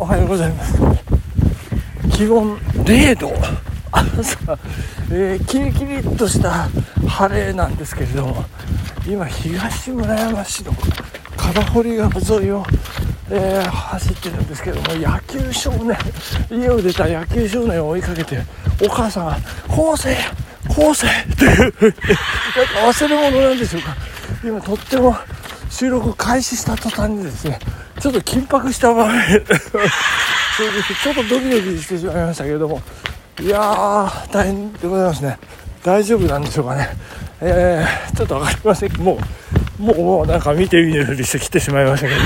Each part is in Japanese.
おはようございます気温0度朝、えー、キリキリっとした晴れなんですけれども今東村山市の金堀川沿いを、えー、走ってるんですけども野球少年家を出た野球少年を追いかけてお母さんが「昴生昴生!」っていう なんか忘れ物なんでしょうか今とっても収録開始した途端にですねちょっと緊迫した場面。ちょっとドキドキしてしまいましたけれども。いやー大変でございますね。大丈夫なんでしょうかね。えー、ちょっと分かりません。もうもうもうなんか見て見ぬふりしてきてしまいましたけど。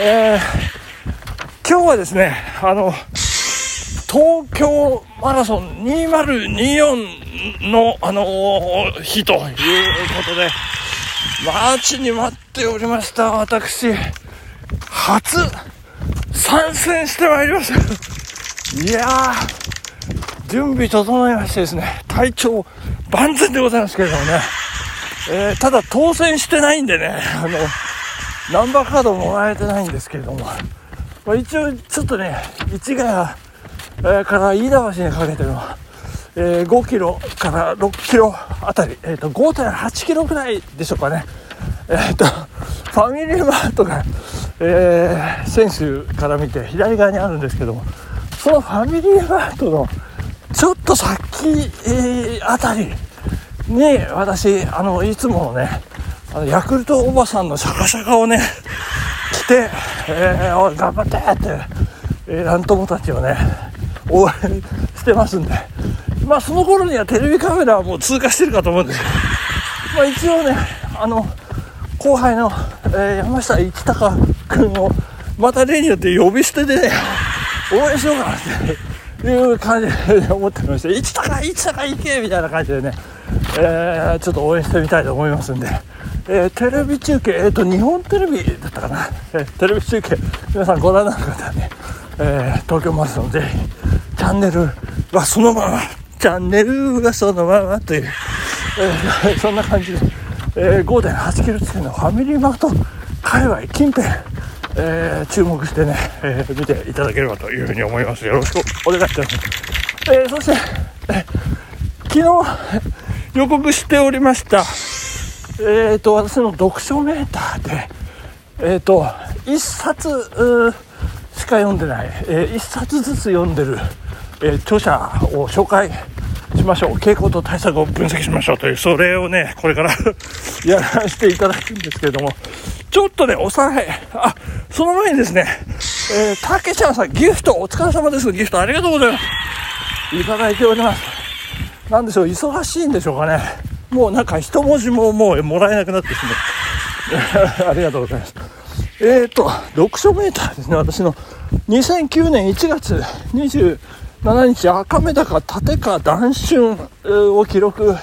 えー、今日はですねあの東京マラソン2024のあのー、日ということで待ちに待っておりました私。初参戦してまいりました。いやー準備整いましてですね体調万全でございますけれどもね、えー、ただ当選してないんでねあのナンバーカードもらえてないんですけれども、まあ、一応ちょっとね市ヶ谷、から飯田橋にかけてのえー、5キロから6キロあたり、えーと、5.8キロぐらいでしょうかね、えーと、ファミリーマートが、えー、選手から見て左側にあるんですけどもそのファミリーマートのちょっと先、えー、あたりに私あのいつものねあのヤクルトおばさんのシャカシャカをね着て、えー、頑張ってって、えー、ラン友たちをね応援してますんでまあその頃にはテレビカメラはもう通過してるかと思うんですけど、まあ一応ね、あの、後輩の、えー、山下一隆君をまた例によって呼び捨てでね、応援しようかなっていう感じで思ってまして、一隆一隆行けみたいな感じでね、えー、ちょっと応援してみたいと思いますんで、えー、テレビ中継、えっ、ー、と、日本テレビだったかな、えー、テレビ中継、皆さんご覧になる方はね、えー、東京マラソンぜひ、チャンネルはそのままチャンネルがそのままという、えー、そんな感じで、えー、5.8キロ地点のファミリーマート界隈近辺、えー、注目してね、えー、見ていただければというふうに思います。よろしくお願いします。えー、そして、え昨日予告しておりました、えーと、私の読書メーターで、えーと、1冊しか読んでない、えー、1冊ずつ読んでる、えー、著者を紹介しましょう傾向と対策を分析しましょうというそれをねこれから やらせていただくんですけれどもちょっとねおさらいあその前にですねえー、たけちゃんさんギフトお疲れ様です。ギフトありがとうございます。いただいております。なんでしょう忙しいんでしょうかね。もうなんか一文字ももうもらえなくなってしまう。ありがとうございます。えっ、ー、と読書メーターですね。私の2009年1月27日赤目高立川談春を記録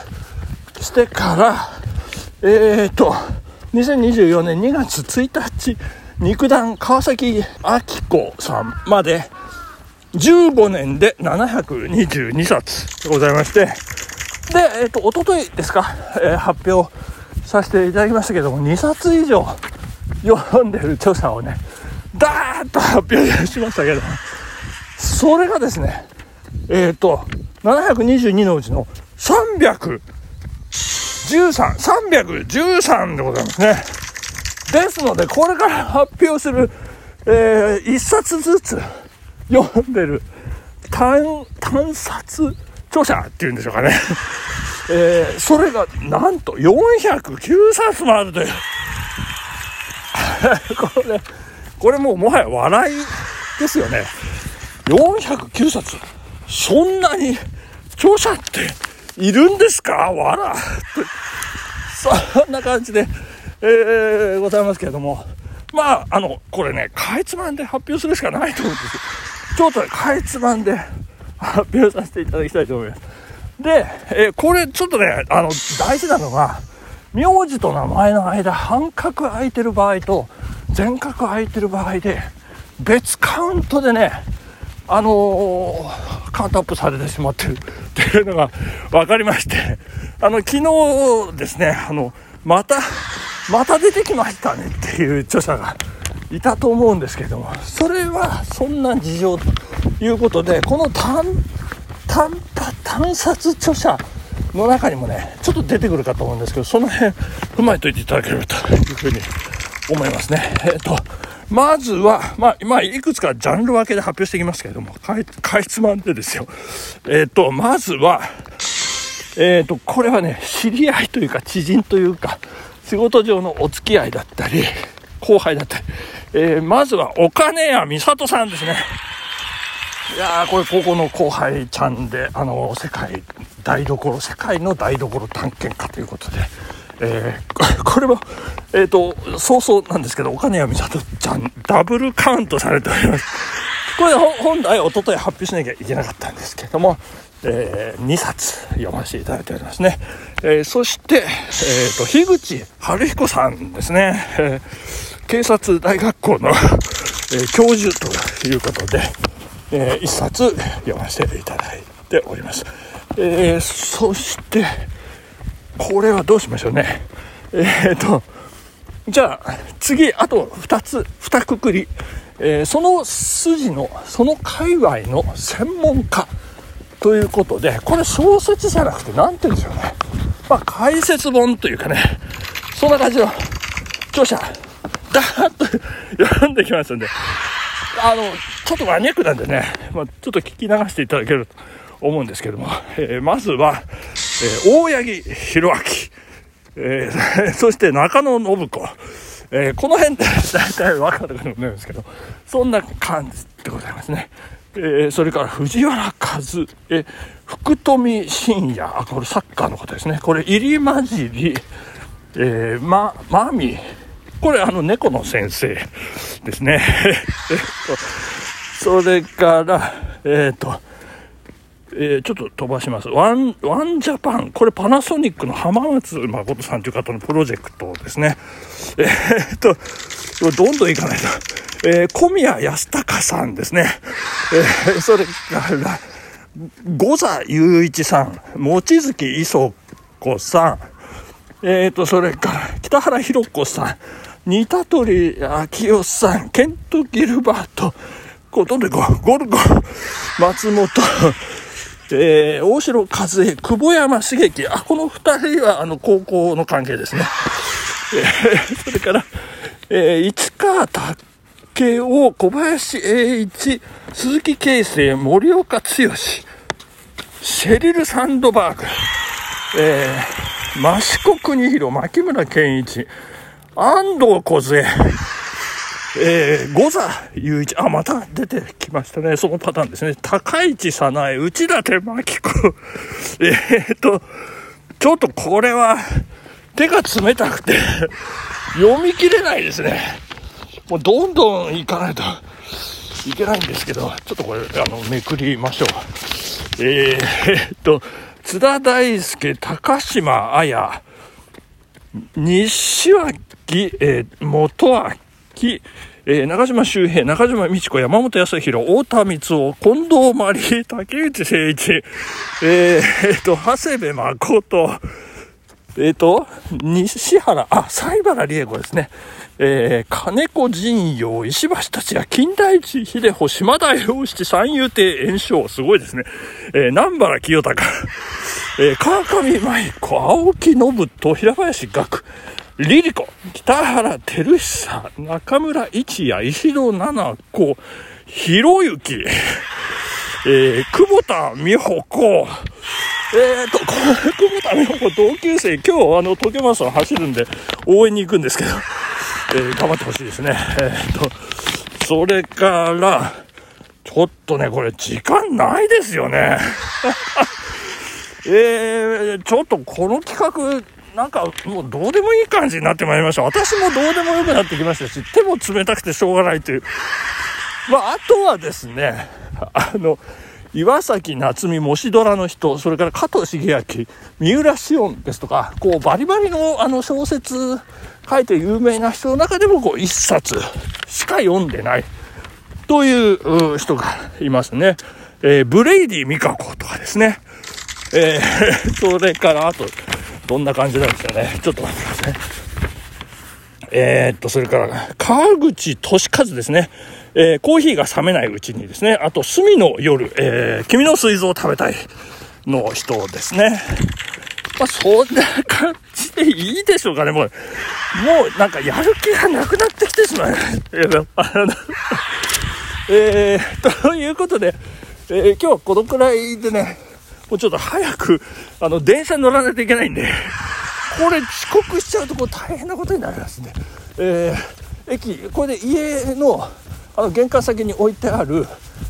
してからえっ、ー、と2024年2月1日肉弾川崎明子さんまで15年で722冊でございまして。で、えっ、ー、と、おとといですか、えー、発表させていただきましたけども、2冊以上読んでる著者をね、ダーッと発表しましたけど、それがですね、えっ、ー、と、722のうちの313、313でございますね。ですので、これから発表する、えー、1冊ずつ読んでる単、単冊著者っていうんでしょうかね。えー、それがなんと409冊もあるという。これ、これもうもはや笑いですよね。409冊。そんなに著者っているんですか？わら。そんな感じで、えー、ございますけれども。まあ、あの、これね、かいつまんで発表するしかないと思うんですよ。ちょっとね、かいつまんで発表させていただきたいと思います。で、えー、これちょっとね、あの、大事なのが、名字と名前の間、半角空いてる場合と、全角空いてる場合で、別カウントでね、あのー、カウントアップされてしまってる っていうのが分かりまして、あの、昨日ですね、あの、また、また出てきましたねっていう著者がいたと思うんですけれどもそれはそんな事情ということでこの単単単殺著者の中にもねちょっと出てくるかと思うんですけどその辺踏まえておいていただければというふうに思いますね。えっ、ー、とまずは、まあ、まあ、いくつかジャンル分けで発表していきますけれども、かいかいつまんでですよ。えっ、ー、と、まずは、えっ、ー、と、これはね、知り合いというか、知人というか、仕事上のお付き合いだったり、後輩だったり、えー、まずは、お金谷美里さんですね。いやー、これ高校の後輩ちゃんで、あの、世界台所、世界の台所探検家ということで、えー、これは、えっ、ー、と、早々なんですけど、お金谷美里ちゃん、ダブルカウントされております。これ本来、おととい発表しなきゃいけなかったんですけども、えー、2冊読ませていただいておりますね。えー、そして、えーと、樋口春彦さんですね、えー、警察大学校の、えー、教授ということで、えー、1冊読ませていただいております。えー、そして、これはどうしましょうね。えー、と、じゃあ、次、あと2つ、2くくり。えー、その筋の、その界隈の専門家ということで、これ小説じゃなくて、何て言うんでしょうね。まあ、解説本というかね、そんな感じの著者、だーっと読んできますんで、あの、ちょっとマニアックなんでね、まあ、ちょっと聞き流していただけると思うんですけども、えー、まずは、えー、大八木弘明、えー、そして中野信子、えー、この辺で大体分かると思うんですけど、そんな感じでございますね。えー、それから藤原和え福富信也、あ、これサッカーの方ですね。これ、入り混じり、えー、ま、まみ、これ、あの、猫の先生ですね。えっと、それから、えっ、ー、と、えー、ちょっと飛ばします。 ONE、ONE JAPAN。これパナソニックの濱松誠さんという方のプロジェクトですね。えー、っと、どんどんいかないと。えー、小宮康隆さんですね。えー、それから、五座雄一さん、望月衣塑子さん、えーと、それから、北原弘子さん、似鳥昭雄さん、ケント・ギルバート、ことでゴゴルゴ、松本、えー、大城和恵、久保山茂樹、あ、この二人は、あの、高校の関係ですね。えー、それから、えー、市川武雄、小林栄一、鈴木啓生、森岡剛、シェリル・サンドバーグ、えー、益子国広、牧村健一、安藤梢、えー、五座雄一、あ、また出てきましたね。そのパターンですね。高市早苗、内館真紀子。え、っと、ちょっとこれは、手が冷たくて読み切れないですね。もうどんどん行かないといけないんですけど、ちょっとこれ、あの、めくりましょう。えー、っと、津田大介、高島彩、西脇、えー、元明、えー、中島周平、中島美智子、山本康弘、太田光夫、近藤真理、竹内誠一、えー、えー、と、長谷部誠、えっ、ー、と、西原、あ、西原理恵子ですね。えー、金子陣陽、石橋達也、金田一秀穂、島田洋七、三遊亭炎章、すごいですね。えー、南原清隆、えー、川上舞子、青木信人、平林学、リリコ、北原照久、中村一也、石戸七子、ひろゆき、えー、久保田美穂子、えーと、久保田美穂子同級生、今日あの、東京マラソン走るんで応援に行くんですけど、えー、頑張ってほしいですね。えーと、それから、ちょっとね、これ時間ないですよね。えー、ちょっとこの企画、なんかもうどうでもいい感じになってまいりました。私もどうでもよくなってきましたし、手も冷たくてしょうがないという。まあ、あとはですね、あの、岩崎夏美、もしドラの人、それから加藤茂明、三浦紫音ですとか、こう、バリバリのあの小説書いて有名な人の中でも、こう、一冊しか読んでないという人がいますね。えー、ブレイディ・ミカコとかですね。えー、それから、あと、どんな感じなんですかね。ちょっと待ってください。えー、っと、それから、川口俊和ですね。えー、コーヒーが冷めないうちにですね、あと、隅の夜、えー、君の水蔵を食べたいの人ですね。まあ、そんな感じでいいでしょうかね、もう。もう、なんか、やる気がなくなってきてしまう。えー、ということで、えー、今日はこのくらいでね、もうちょっと早く、あの、電車に乗らないといけないんで、これ遅刻しちゃうとこう大変なことになりますね。えー、駅、これで家の、あの、玄関先に置いてある、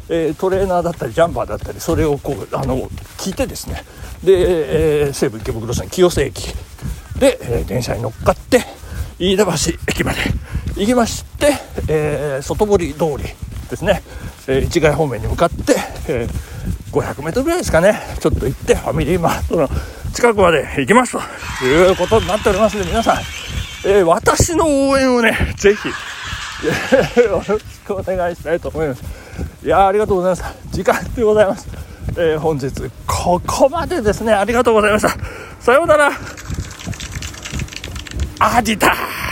えー、トレーナーだったり、ジャンパーだったり、それをこう、あの、聞いてですね、で、えー、西武池袋線清瀬駅。で、えー、電車に乗っかって、飯田橋駅まで行きまして、えー、外堀通りですね、えー、市街方面に向かって、えー、500メートルぐらいですかね、ちょっと行って、ファミリーマートの近くまで行きますということになっておりますので、皆さん、えー、私の応援をね、ぜひ、よろしくお願いしたいと思います。いやありがとうございます。時間でございます。えー、本日、ここまでですね、ありがとうございました。さようなら。アディター